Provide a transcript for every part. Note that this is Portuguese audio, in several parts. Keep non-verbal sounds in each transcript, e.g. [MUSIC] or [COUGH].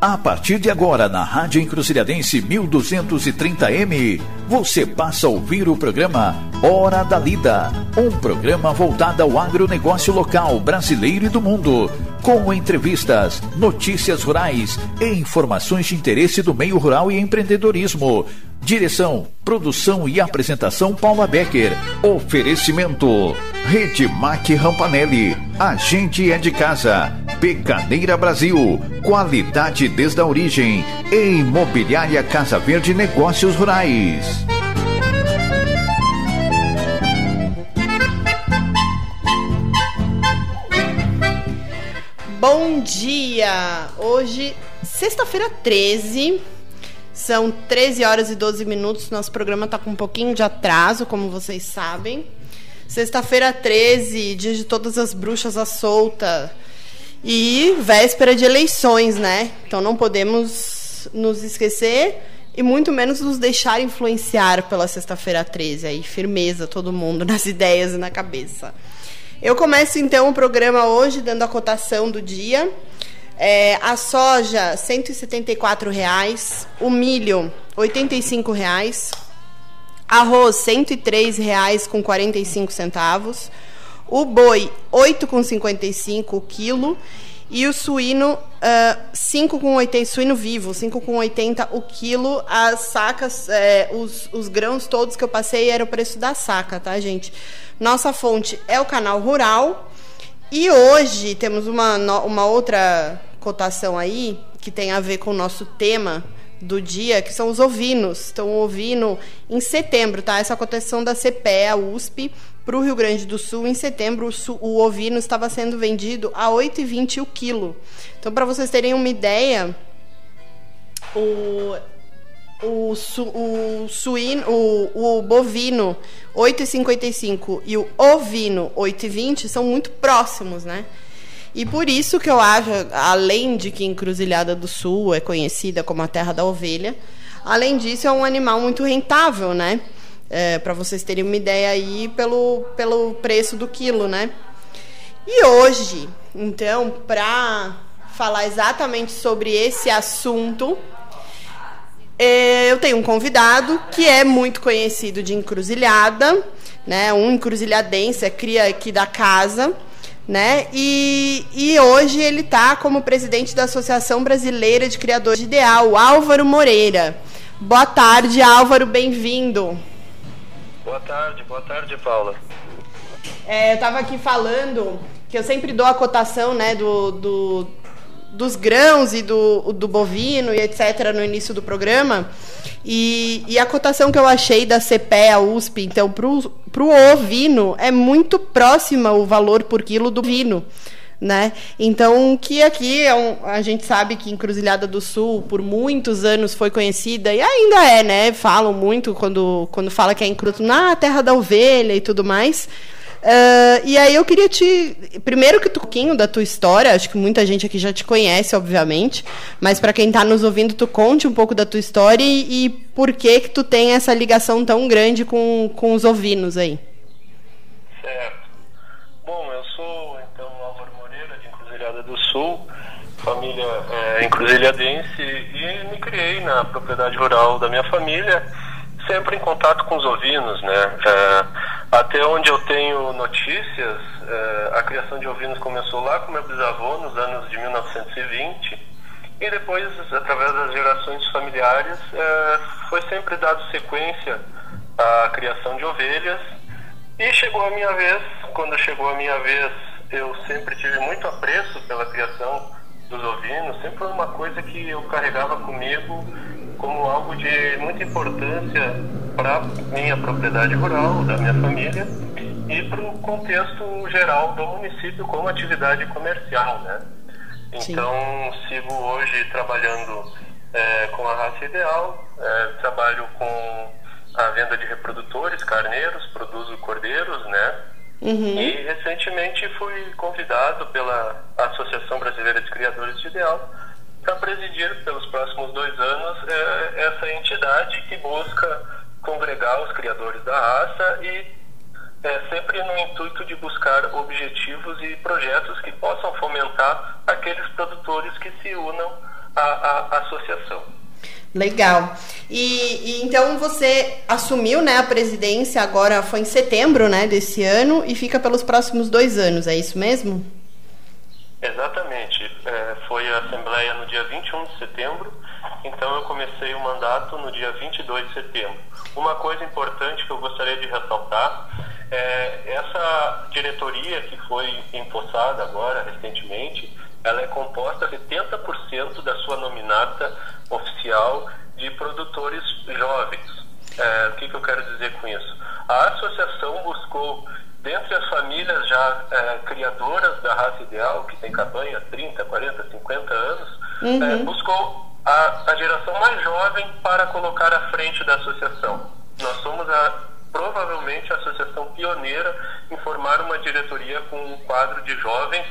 A partir de agora, na Rádio Encruzilhadense 1230M, você passa a ouvir o programa Hora da Lida, um programa voltado ao agronegócio local brasileiro e do mundo, com entrevistas, notícias rurais e informações de interesse do meio rural e empreendedorismo. Direção, produção e apresentação Paula Becker. Oferecimento Rede Mac Rampanelli. A gente é de casa. Pecaneira Brasil. Qualidade desde a origem. E Imobiliária Casa Verde Negócios Rurais. Bom dia! Hoje, sexta-feira 13, são 13 horas e 12 minutos. Nosso programa está com um pouquinho de atraso, como vocês sabem. Sexta-feira 13, dia de todas as bruxas à solta. E véspera de eleições, né? Então não podemos nos esquecer e muito menos nos deixar influenciar pela sexta-feira 13. Aí, firmeza, todo mundo [LAUGHS] nas ideias e na cabeça. Eu começo então o programa hoje dando a cotação do dia. É, a soja, 174,00 reais, o milho, 85,00 reais, arroz, R$ 103,00 com 45 centavos. O boi, R$ 8,55 o quilo. E o suíno, uh, 5,80, suíno vivo, 5,80 o quilo. As sacas, é, os, os grãos todos que eu passei era o preço da saca, tá, gente? Nossa fonte é o canal Rural. E hoje temos uma, uma outra cotação aí que tem a ver com o nosso tema do dia, que são os ovinos. Então, o ovino em setembro, tá? Essa cotação da CPE, a USP, para o Rio Grande do Sul, em setembro, o ovino estava sendo vendido a R$ 8,20 o quilo. Então, para vocês terem uma ideia, o, o, su, o suíno, o, o bovino 8,55 e o ovino 8,20 são muito próximos, né? E por isso que eu acho, além de que Encruzilhada do Sul é conhecida como a terra da ovelha, além disso é um animal muito rentável, né? É, para vocês terem uma ideia aí pelo, pelo preço do quilo, né? E hoje, então, para falar exatamente sobre esse assunto, é, eu tenho um convidado que é muito conhecido de encruzilhada, né? Um encruzilhadense, é cria aqui da casa, né? E, e hoje ele está como presidente da Associação Brasileira de Criadores de Ideal, Álvaro Moreira. Boa tarde, Álvaro, bem-vindo. Boa tarde, boa tarde, Paula. É, eu estava aqui falando que eu sempre dou a cotação né, do, do, dos grãos e do, do bovino e etc. no início do programa. E, e a cotação que eu achei da CPE, a USP, então, para o ovino, é muito próxima o valor por quilo do vino né? Então, que aqui é um, a gente sabe que Encruzilhada do Sul por muitos anos foi conhecida e ainda é, né? Falam muito quando, quando fala que é Encruzilhada na terra da ovelha e tudo mais. Uh, e aí eu queria te. Primeiro que um pouquinho da tua história, acho que muita gente aqui já te conhece, obviamente. Mas para quem está nos ouvindo, tu conte um pouco da tua história e, e, por que que tu tem essa ligação tão grande com, com os ovinos aí. Certo. Bom, eu sou do Sul, família é, encruzilhadense, e me criei na propriedade rural da minha família, sempre em contato com os ovinos, né? É, até onde eu tenho notícias, é, a criação de ovinos começou lá com meu bisavô, nos anos de 1920, e depois, através das gerações familiares, é, foi sempre dado sequência à criação de ovelhas, e chegou a minha vez, quando chegou a minha vez eu sempre tive muito apreço pela criação dos ovinos, sempre foi uma coisa que eu carregava comigo como algo de muita importância para minha propriedade rural, da minha família e para o contexto geral do município como atividade comercial, né? Então Sim. sigo hoje trabalhando é, com a raça ideal, é, trabalho com a venda de reprodutores, carneiros, produzo cordeiros, né? Uhum. E recentemente fui convidado pela Associação Brasileira de Criadores de Ideal para presidir pelos próximos dois anos é, essa entidade que busca congregar os criadores da raça e é, sempre no intuito de buscar objetivos e projetos que possam fomentar aqueles produtores que se unam a, a associação. Legal. E, e, então você assumiu né, a presidência agora foi em setembro né, desse ano e fica pelos próximos dois anos, é isso mesmo? Exatamente. É, foi a Assembleia no dia 21 de setembro, então eu comecei o mandato no dia 22 de setembro. Uma coisa importante que eu gostaria de ressaltar é essa diretoria que foi empossada agora, recentemente, ela é composta 70% da sua nominata oficial de produtores jovens. É, o que, que, eu quero dizer com isso? A associação buscou, dentre as famílias já é, criadoras da raça ideal, que tem campanha 30, 40, 50 anos, uhum. é, buscou a, a geração mais jovem para colocar à frente da associação. Nós somos a provavelmente a associação pioneira em formar uma diretoria com um quadro de jovens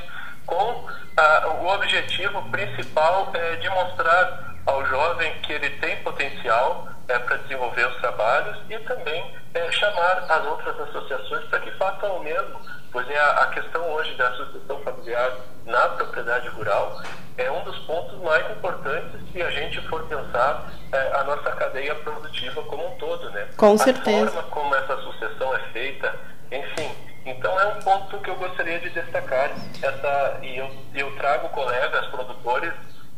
com ah, o objetivo principal é de mostrar ao jovem que ele tem potencial é, para desenvolver os trabalhos e também é, chamar as outras associações para que façam o mesmo, pois é a, a, questão hoje da sucessão familiar na propriedade rural é um dos pontos mais importantes se a gente for pensar é, a nossa cadeia produtiva como um todo, né? Com certeza. A forma como essa sucessão é feita, enfim, então é um ponto que eu gostaria de destacar. Essa, e eu, eu trago colegas produtores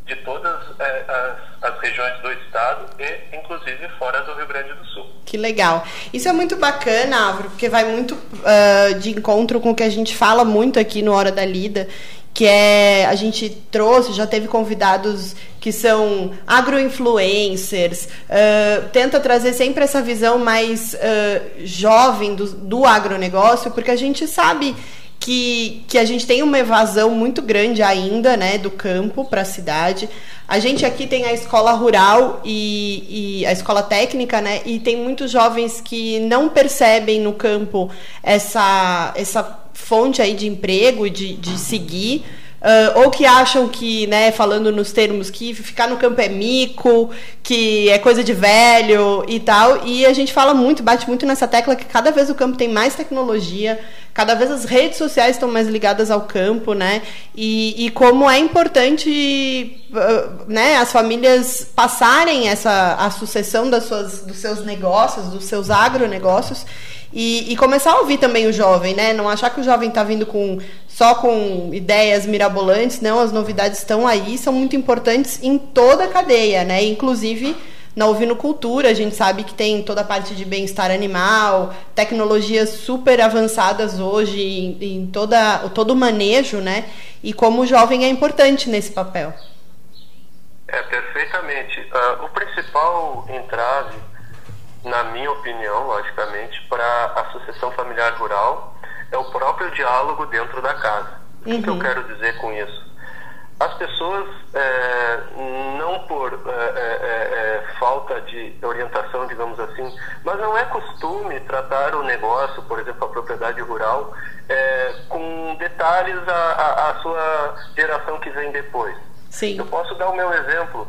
de todas é, as, as, regiões do estado e inclusive fora do Rio Grande do Sul. Que legal. Isso é muito bacana, Álvaro, porque vai muito uh, de encontro com o que a gente fala muito aqui no Hora da Lida, que é a gente trouxe, já teve convidados que são agroinfluencers, uh, tenta trazer sempre essa visão mais uh, jovem do, do agronegócio, porque a gente sabe que, que a gente tem uma evasão muito grande ainda, né, do campo para a cidade. A gente aqui tem a escola rural e, e, a escola técnica, né, e tem muitos jovens que não percebem no campo essa, essa fonte aí de emprego de, de seguir. Uh, ou que acham que, né, falando nos termos, que ficar no campo é mico, que é coisa de velho e tal. E a gente fala muito, bate muito nessa tecla que cada vez o campo tem mais tecnologia, cada vez as redes sociais estão mais ligadas ao campo, né? E, e como é importante uh, né, as famílias passarem essa a sucessão das suas, dos seus negócios, dos seus agronegócios. E, e, começar a ouvir também o jovem, né? Não achar que o jovem está vindo com só com ideias mirabolantes, não, as novidades estão aí, são muito importantes em toda a cadeia, né? Inclusive na Cultura, a gente sabe que tem toda a parte de bem-estar animal, tecnologias super avançadas hoje em, em toda, todo o manejo, né? E como o jovem é importante nesse papel. É, perfeitamente. Uh, o principal entrave na minha opinião, logicamente, para a sucessão familiar rural é o próprio diálogo dentro da casa. Uhum. O que eu uhum. quero dizer com isso? As pessoas, é, não por é é, é, é, falta de orientação, digamos assim, mas não é costume tratar o negócio, por exemplo, a propriedade rural, é, com detalhes a, sua geração que vem depois. Sim. Eu posso dar o meu exemplo.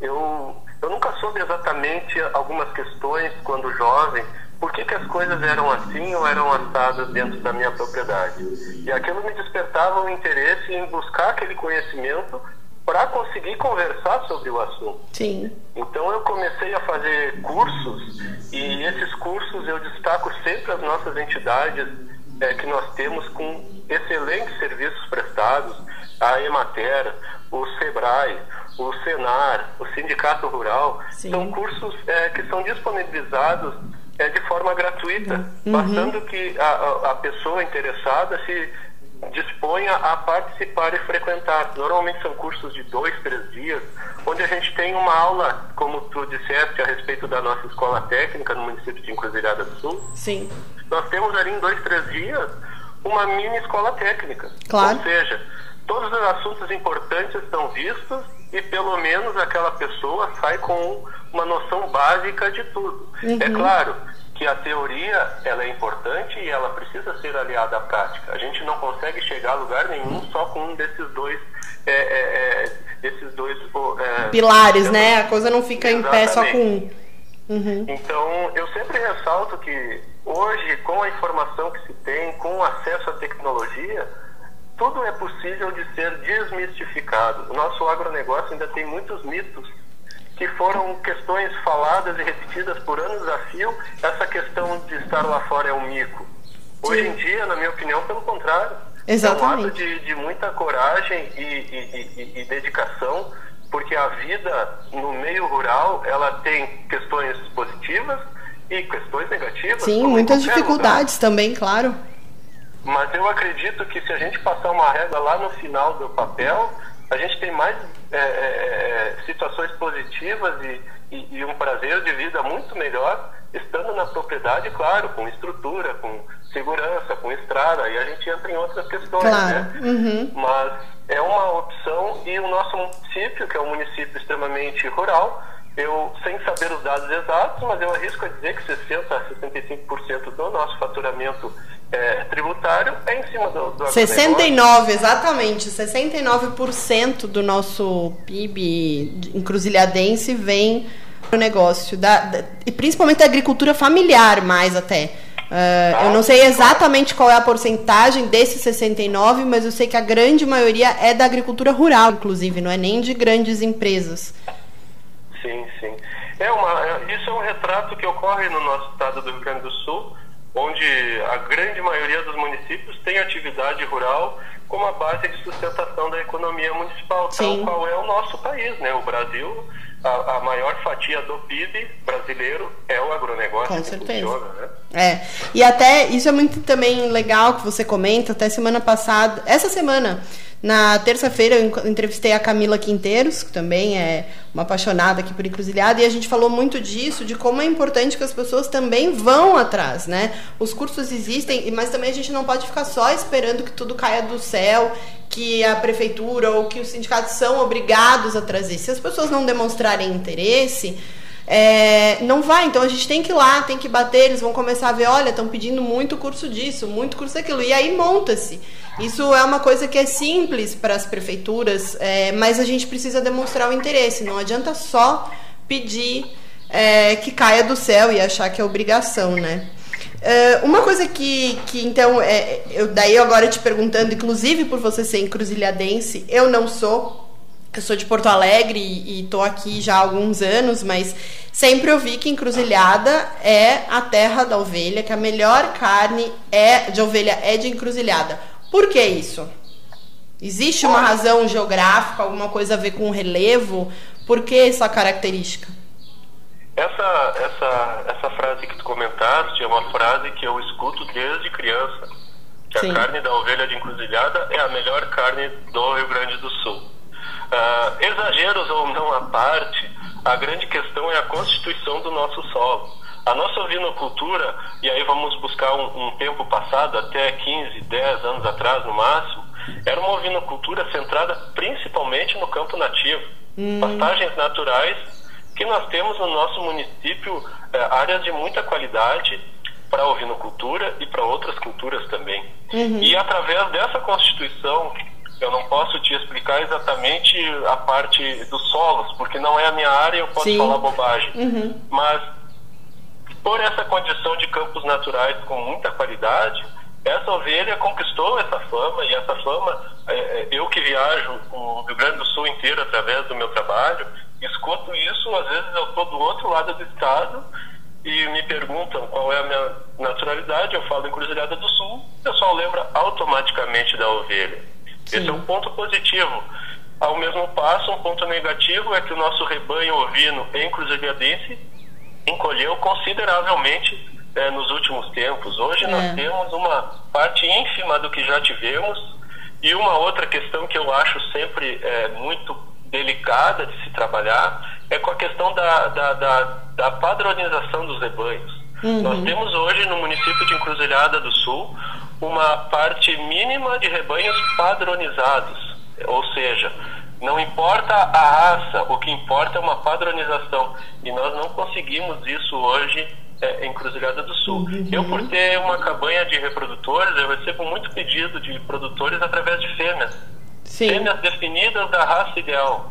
eu eu nunca soube exatamente algumas questões quando jovem, por que, que as coisas eram assim ou eram assadas dentro da minha propriedade. E aquilo me despertava o interesse em buscar aquele conhecimento para conseguir conversar sobre o assunto. Sim. Então eu comecei a fazer cursos e esses cursos eu destaco sempre as nossas entidades é, que nós temos com excelentes serviços prestados, a Emater, o Sebrae, o Senar, o Sindicato Rural, Sim. são cursos é, que são disponibilizados é, de forma gratuita, uhum. bastando que a, a pessoa interessada se disponha a participar e frequentar. Normalmente são cursos de dois, três dias, onde a gente tem uma aula, como tu disseste, a respeito da nossa escola técnica no município de Encruzilhada do Sul. Sim. Nós temos ali em dois, três dias uma mini escola técnica. Claro. Ou seja, todos os assuntos importantes estão vistos e pelo menos aquela pessoa sai com uma noção básica de tudo. Uhum. É claro que a teoria ela é importante e ela precisa ser aliada à prática. A gente não consegue chegar a lugar nenhum só com um desses dois é, é, é desses dois é, pilares, né? A coisa não fica exatamente. em pé só com um. Uhum. Então eu sempre ressalto que hoje com a informação que se tem, com o acesso à tecnologia tudo é possível de ser desmistificado. O nosso agronegócio ainda tem muitos mitos que foram questões faladas e repetidas por anos a fio. Essa questão de estar lá fora é um mico. Hoje Sim. em dia, na minha opinião, pelo contrário. Exatamente. É um ato de, de muita coragem e, e, e, e dedicação, porque a vida no meio rural ela tem questões positivas e questões negativas. Sim, muitas dificuldades lugar. também, claro. Mas eu acredito que se a gente passar uma régua lá no final do papel, a gente tem mais é, é, é, situações positivas e, e, e, um prazer de vida muito melhor estando na propriedade, claro, com estrutura, com segurança, com estrada, e a gente entra em outras questões, claro. né? Uhum. Mas é uma opção e o nosso município, que é um município extremamente rural, eu, sem saber os dados exatos, mas eu arrisco a dizer que 60% a 65% do nosso faturamento é, tributário é em cima do, do 69, exatamente. 69% do nosso PIB encruzilhadense vem do negócio, da, da, e principalmente da agricultura familiar, mais até. Uh, eu não sei exatamente qual é a porcentagem desses 69, mas eu sei que a grande maioria é da agricultura rural, inclusive, não é nem de grandes empresas. Sim, sim. É uma, é, isso é um retrato que ocorre no nosso estado do Rio Grande do Sul, onde a grande maioria dos municípios tem atividade rural como a base de sustentação da economia municipal, sim. tal qual é o nosso país, né? O Brasil, a, a maior fatia do PIB brasileiro é o agronegócio. Com certeza. Funciona, né? É. E até isso é muito também legal que você comenta, até semana passada, essa semana na terça-feira eu entrevistei a Camila Quinteiros, que também é uma apaixonada aqui por encruzilhada, e a gente falou muito disso, de como é importante que as pessoas também vão atrás, né? Os cursos existem, mas também a gente não pode ficar só esperando que tudo caia do céu, que a prefeitura ou que os sindicatos são obrigados a trazer. Se as pessoas não demonstrarem interesse, é, não vai, então a gente tem que ir lá, tem que bater, eles vão começar a ver, olha, estão pedindo muito curso disso, muito curso daquilo, e aí monta-se. Isso é uma coisa que é simples para as prefeituras, é, mas a gente precisa demonstrar o interesse. Não adianta só pedir é, que caia do céu e achar que é obrigação, né? É, uma coisa que, que então, é, eu daí agora te perguntando, inclusive por você ser encruzilhadense, eu não sou. Eu sou de Porto Alegre e estou aqui já há alguns anos, mas sempre ouvi que encruzilhada é a terra da ovelha, que a melhor carne é de ovelha é de encruzilhada. Por que isso? Existe uma razão geográfica, alguma coisa a ver com o relevo? Por que essa característica? Essa, essa, essa frase que tu comentaste é uma frase que eu escuto desde criança. Que Sim. a carne da ovelha de encruzilhada é a melhor carne do Rio Grande do Sul. Exageros ou não à parte, a grande questão é a constituição do nosso solo. A nossa ovinocultura, e aí vamos buscar um, um, tempo passado, até 15, 10 anos atrás no máximo, era uma ovinocultura centrada principalmente no campo nativo. Hum. Pastagens naturais que nós temos no nosso município, é, áreas de muita qualidade para a ovinocultura e para outras culturas também. Uhum. E através dessa constituição, eu não posso te explicar exatamente a parte dos solos, porque não é a minha área, eu posso Sim. falar bobagem. Uhum. Mas por essa condição de campos naturais com muita qualidade, essa ovelha conquistou essa fama e essa fama, é, é, eu que viajo o Rio Grande do Sul inteiro através do meu trabalho, escuto isso, às vezes eu estou do outro lado do estado e me perguntam qual é a minha naturalidade, eu falo Encruzilhada do Sul, o pessoal lembra automaticamente da ovelha. Sim. Esse é um ponto positivo. Ao mesmo passo, um ponto negativo é que o nosso rebanho ovino encruzilhadense encolheu consideravelmente é, nos últimos tempos. Hoje é. nós temos uma parte ínfima do que já tivemos e uma outra questão que eu acho sempre é, muito delicada de se trabalhar é com a questão da, da, da, da padronização dos rebanhos. Uhum. Nós temos hoje no município de Encruzilhada do Sul uma parte mínima de rebanhos padronizados, ou seja, não importa a raça, o que importa é uma padronização. E nós não conseguimos isso hoje é, em Cruzilhada do Sul. Uhum. Eu, por ter uma cabanha de reprodutores, eu recebo muito pedido de produtores através de fêmeas. Sim. Fêmeas definidas da raça ideal.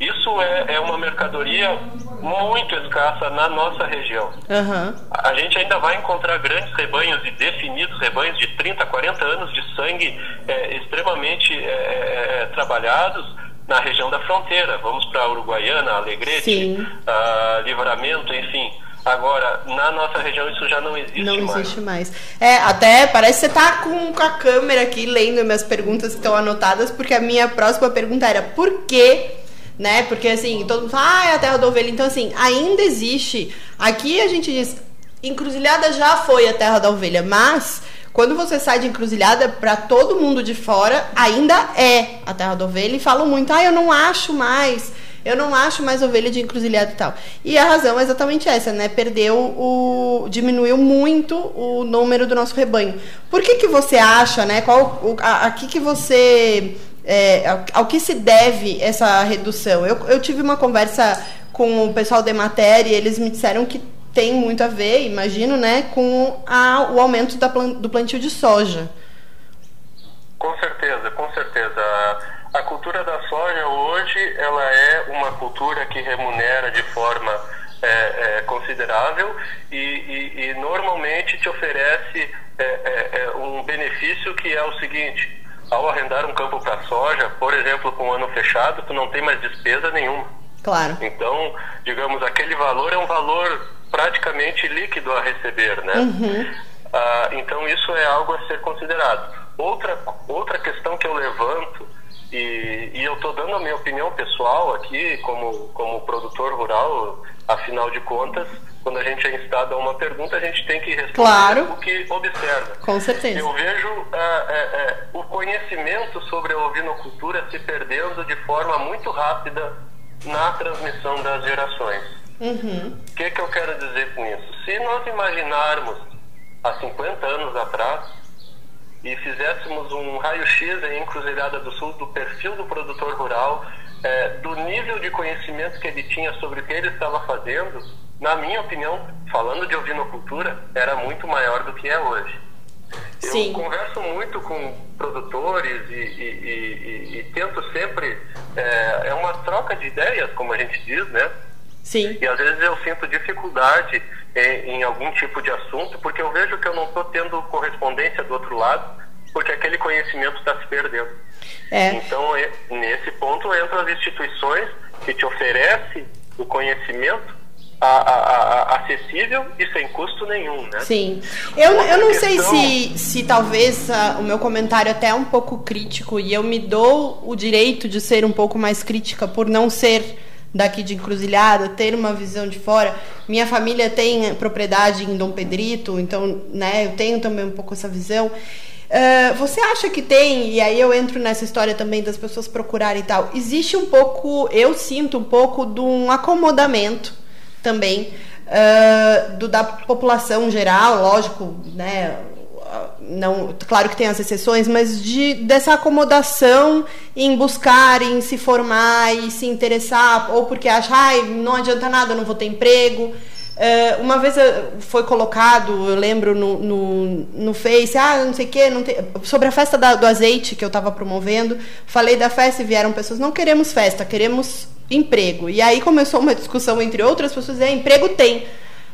Isso é, é uma mercadoria muito escassa na nossa região. Uhum. A gente ainda vai encontrar grandes rebanhos e definidos rebanhos de 30, 40 anos de sangue é, extremamente é, é, trabalhados na região da fronteira. Vamos para Uruguaiana, Alegrete, uh, Livramento, enfim. Agora, na nossa região isso já não existe não mais. Não existe mais. É, até parece que você tá com, com a câmera aqui lendo minhas perguntas que estão anotadas, porque a minha próxima pergunta era por que, né? Porque assim, todo mundo fala, ah, é a terra da ovelha. Então, assim, ainda existe. Aqui a gente diz, encruzilhada já foi a terra da ovelha, mas quando você sai de encruzilhada para todo mundo de fora, ainda é a terra da ovelha e falam muito, ah, eu não acho mais eu não acho mais ovelha de encruzilhada e tal. E a razão é exatamente essa, né? Perdeu o. diminuiu muito o número do nosso rebanho. Por que, que você acha, né? Qual, o, a, que você. É, ao, que se deve essa redução? Eu, eu tive uma conversa com o pessoal da matéria e eles me disseram que tem muito a ver, imagino, né, com a, o aumento da, do plantio de soja. Com certeza, com certeza. A cultura da soja hoje ela é uma cultura que remunera de forma é, é, considerável e, e, e, normalmente te oferece é, é, é um benefício que é o seguinte: ao arrendar um campo para soja, por exemplo, com o ano fechado, tu não tem mais despesa nenhuma. Claro. Então, digamos, aquele valor é um valor praticamente líquido a receber, né? Uhum. Ah, então isso é algo a ser considerado. Outra outra questão que eu levanto e, e eu estou dando a minha opinião pessoal aqui, como, como produtor rural, afinal de contas, quando a gente é instado a uma pergunta, a gente tem que responder claro. o que observa. Com certeza. Eu vejo é, é, o conhecimento sobre a ovinocultura se perdendo de forma muito rápida na transmissão das gerações. O uhum. que, que eu quero dizer com isso? Se nós imaginarmos há 50 anos atrás, e fizéssemos um raio-x em Encruzilhada do Sul do perfil do produtor rural, é, do nível de conhecimento que ele tinha sobre o que ele estava fazendo, na minha opinião, falando de ovinocultura, era muito maior do que é hoje. Sim. Eu converso muito com produtores e, e, e, e tento sempre. É, é uma troca de ideias, como a gente diz, né? Sim. E às vezes eu sinto dificuldade em, em algum tipo de assunto, porque eu vejo que eu não estou tendo correspondência do outro lado, porque aquele conhecimento está se perdendo. É. Então, nesse ponto entram as instituições que te oferecem o conhecimento a, a, a, acessível e sem custo nenhum, né? Sim. Eu, eu não questão... sei se, se talvez uh, o meu comentário é até é um pouco crítico e eu me dou o direito de ser um pouco mais crítica por não ser daqui de Encruzilhada, ter uma visão de fora. Minha família tem propriedade em Dom Pedrito, então, né, eu tenho também um pouco essa visão. Uh, você acha que tem, e aí eu entro nessa história também das pessoas procurarem e tal, existe um pouco, eu sinto um pouco de um acomodamento também uh, do, da população geral, lógico, né? Não, claro que tem as exceções, mas de, dessa acomodação em buscar, em se formar e se interessar, ou porque acha, ai, não adianta nada, eu não vou ter emprego. Uh, uma vez eh, foi colocado, eu lembro no, no, no Face, ah, não sei o quê, não tem, sobre a festa da, do azeite que eu estava promovendo, falei da festa e vieram pessoas, não queremos festa, queremos emprego. E aí começou uma discussão entre outras pessoas, é, emprego tem.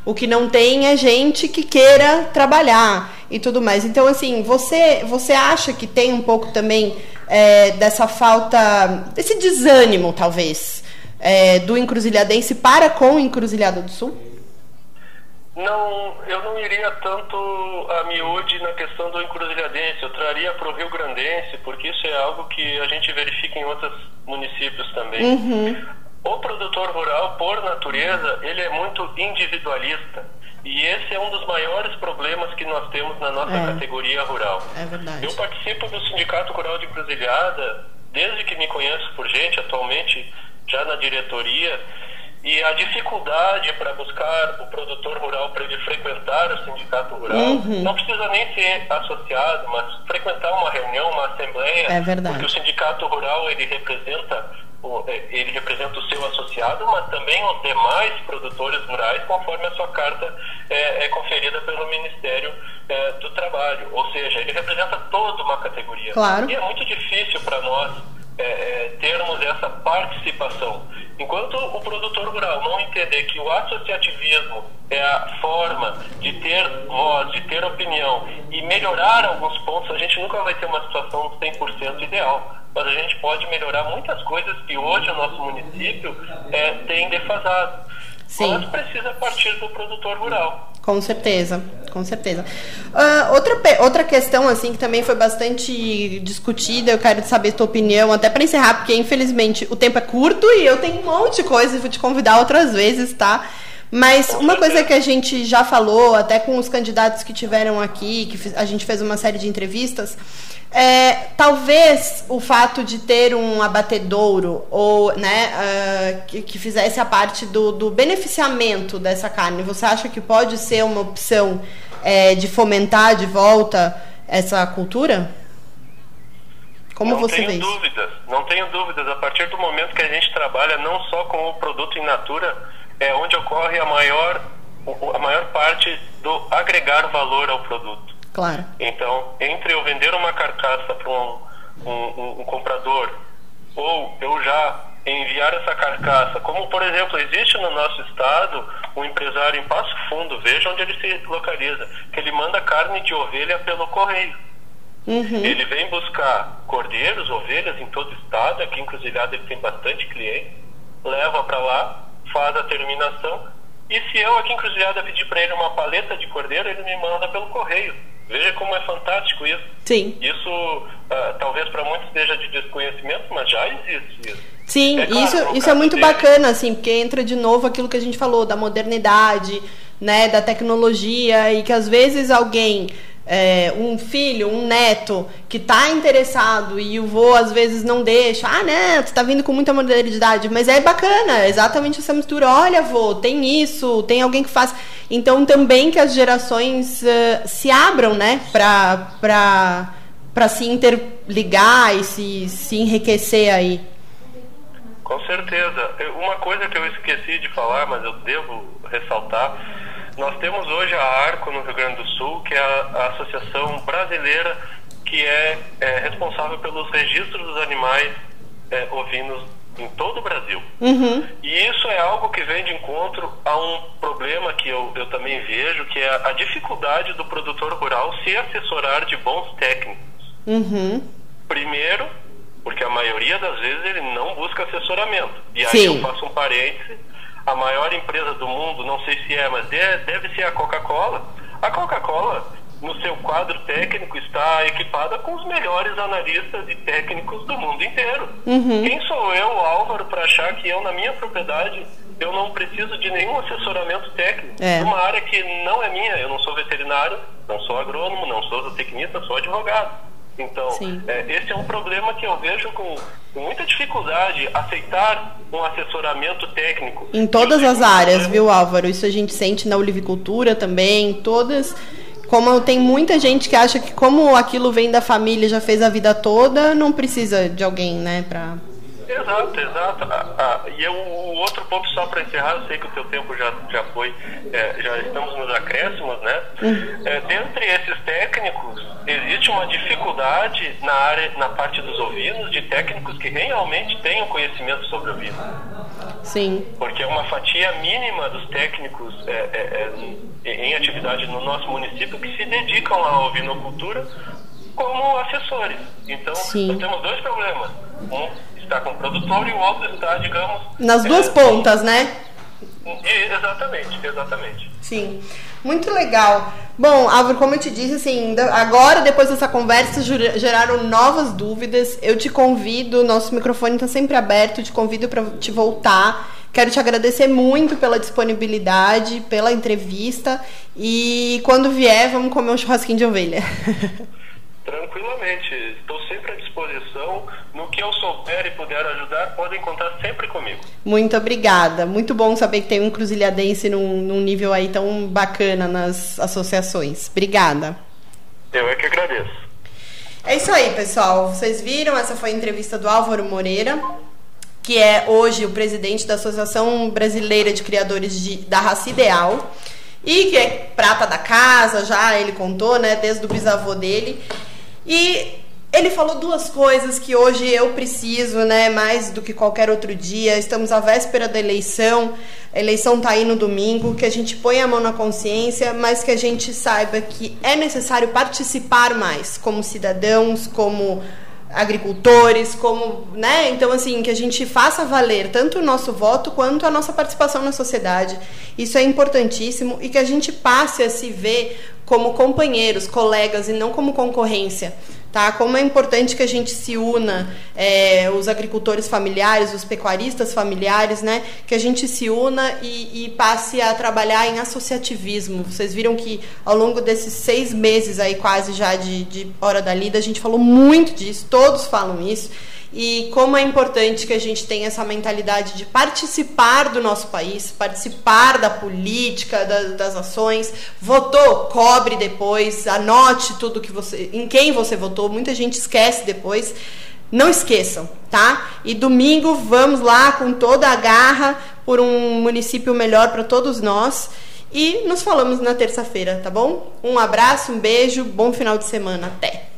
O que não tem é gente que queira trabalhar e tudo mais. Então, assim, você, você acha que tem um pouco também é, dessa falta, desse desânimo, talvez, é, do encruzilhadense para com o encruzilhado do sul? Não, eu não iria tanto a miúde na questão do encruzilhadense, eu traria para o Rio Grandense, porque isso é algo que a gente verifica em outros municípios também. Uhum. O produtor rural, por natureza, ele é muito individualista. E esse é um dos maiores problemas que nós temos na nossa é. categoria rural. É verdade. Eu participo do Sindicato Rural de Cruzilhada desde que me conheço por gente, atualmente já na diretoria. E a dificuldade para buscar o produtor rural para ele frequentar o sindicato rural, uhum. não precisa nem ser associado, mas frequentar uma reunião, uma assembleia, é verdade. porque o sindicato rural ele representa ele representa o seu associado, mas também os demais produtores rurais, conforme a sua carta é, é conferida pelo Ministério é, do Trabalho. Ou seja, ele representa toda uma categoria. Claro. E é muito difícil para nós, é, é, termos essa participação. Enquanto o produtor rural não entender que o associativismo é a forma de ter voz, de ter opinião e melhorar alguns pontos, a gente nunca vai ter uma situação 100% ideal. Mas a gente pode melhorar muitas coisas que hoje o nosso município é, tem defasado. Sim. Mas precisa partir do produtor rural. Com certeza, com certeza. Uh, outra, outra questão, assim, que também foi bastante discutida, eu quero saber a tua opinião, até para encerrar, porque infelizmente o tempo é curto e eu tenho um monte de coisa e vou te convidar outras vezes, tá? Mas uma coisa que a gente já falou, até com os candidatos que tiveram aqui, que a gente fez uma série de entrevistas, é, talvez o fato de ter um abatedouro ou né, uh, que, que, fizesse a parte do, do, beneficiamento dessa carne, você acha que pode ser uma opção é, de fomentar de volta essa cultura? Como não você tenho vê dúvidas, não tenho dúvidas. A partir do momento que a gente trabalha não só com o produto in natura, é onde ocorre a maior, a maior parte do agregar valor ao produto. Claro. Então, entre eu vender uma carcaça para um, um, um, comprador ou eu já enviar essa carcaça, como por exemplo existe no nosso estado um empresário em Passo Fundo, veja onde ele se localiza, que ele manda carne de ovelha pelo correio. Uhum. Ele vem buscar cordeiros, ovelhas em todo o estado, aqui em Cruzilhada ele tem bastante cliente, leva para lá, faz a terminação, e se eu aqui em Cruzilhada pedir para ele uma paleta de cordeiro, ele me manda pelo correio. Veja como é fantástico isso. Sim. Isso uh, talvez para muitos seja de desconhecimento, mas já existe isso. Sim, é claro, isso, isso é muito dele. bacana, assim, porque entra de novo aquilo que a gente falou, da modernidade, né, da tecnologia, e que às vezes alguém é, um filho, um neto que está interessado e o vô às vezes não deixa, ah, né, tu tá vindo com muita modernidade, mas é bacana, exatamente essa mistura. Olha, vô, tem isso, tem alguém que faz. Então também que as gerações uh, se abram, né, para se interligar e se, se enriquecer aí. Com certeza. Uma coisa que eu esqueci de falar, mas eu devo ressaltar nós temos hoje a ARCO no Rio Grande do Sul, que é a, a associação brasileira que é, é, responsável pelos registros dos animais é, ovinos em todo o Brasil. Uhum. E isso é algo que vem de encontro a um problema que eu, eu também vejo, que é a, dificuldade do produtor rural se assessorar de bons técnicos. Uhum. Primeiro, porque a maioria das vezes ele não busca assessoramento. E aí Sim. eu faço um parêntese a maior empresa do mundo, não sei se é, mas deve ser a Coca-Cola. A Coca-Cola, no seu quadro técnico, está equipada com os melhores analistas e técnicos do mundo inteiro. Uhum. Quem sou eu, Álvaro, para achar que eu, na minha propriedade, eu não preciso de nenhum assessoramento técnico? É. Uma área que não é minha, eu não sou veterinário, não sou agrônomo, não sou zootecnista, sou advogado. Então, é, esse é um problema que eu vejo com, com, muita dificuldade aceitar um assessoramento técnico. Em todas as áreas, viu, Álvaro? Isso a gente sente na olivicultura também, todas. Como tem muita gente que acha que como aquilo vem da família, já fez a vida toda, não precisa de alguém, né, para Exato, exato. Ah, ah, e eu, o outro ponto, só para encerrar, eu sei que o teu tempo já, já foi, é, já estamos nos acréscimos, né? Uhum. É, dentre esses técnicos, existe uma dificuldade na área, na parte dos ovinos, de técnicos que realmente tenham conhecimento sobre ovino. Sim. Porque é uma fatia mínima dos técnicos é, é, é em atividade no nosso município que se dedicam à ovinocultura como assessores. Então, Sim. nós temos dois problemas. Um está com o produtor e o outro está, digamos. Nas duas é, pontas, né? Exatamente, exatamente. Sim. Muito legal. Bom, Álvaro, como eu te disse, assim, agora, depois dessa conversa, geraram novas dúvidas. Eu te convido, nosso microfone está sempre aberto, te convido para te voltar. Quero te agradecer muito pela disponibilidade, pela entrevista. E quando vier, vamos comer um churrasquinho de ovelha. [LAUGHS] Tranquilamente, estou sempre à disposição. Que eu souber e puder ajudar, podem contar sempre comigo. Muito obrigada. Muito bom saber que tem um cruzilhadense num, num nível aí tão bacana nas associações. Obrigada. Eu é que agradeço. É isso aí, pessoal. Vocês viram? Essa foi a entrevista do Álvaro Moreira, que é hoje o presidente da Associação Brasileira de Criadores de, da Raça Ideal e que é prata da casa, já ele contou, né, desde o bisavô dele. E ele falou duas coisas que hoje eu preciso, né, mais do que qualquer outro dia. Estamos à véspera da eleição, a eleição está aí no domingo, que a gente põe a mão na consciência, mas que a gente saiba que é necessário participar mais como cidadãos, como agricultores, como, né? Então assim, que a gente faça valer tanto o nosso voto quanto a nossa participação na sociedade. Isso é importantíssimo e que a gente passe a se ver como companheiros, colegas e não como concorrência. Tá? Como é importante que a gente se una, é, os agricultores familiares, os pecuaristas familiares, né? que a gente se una e, e, passe a trabalhar em associativismo. Vocês viram que ao longo desses seis meses aí quase já de, de Hora da Lida, a gente falou muito disso, todos falam isso e como é importante que a gente tenha essa mentalidade de participar do nosso país, participar da política, da, das ações. Votou, cobre depois, anote tudo que você, em quem você votou. Muita gente esquece depois. Não esqueçam, tá? E domingo vamos lá com toda a garra por um município melhor para todos nós. E nos falamos na terça-feira, tá bom? Um abraço, um beijo, bom final de semana. Até!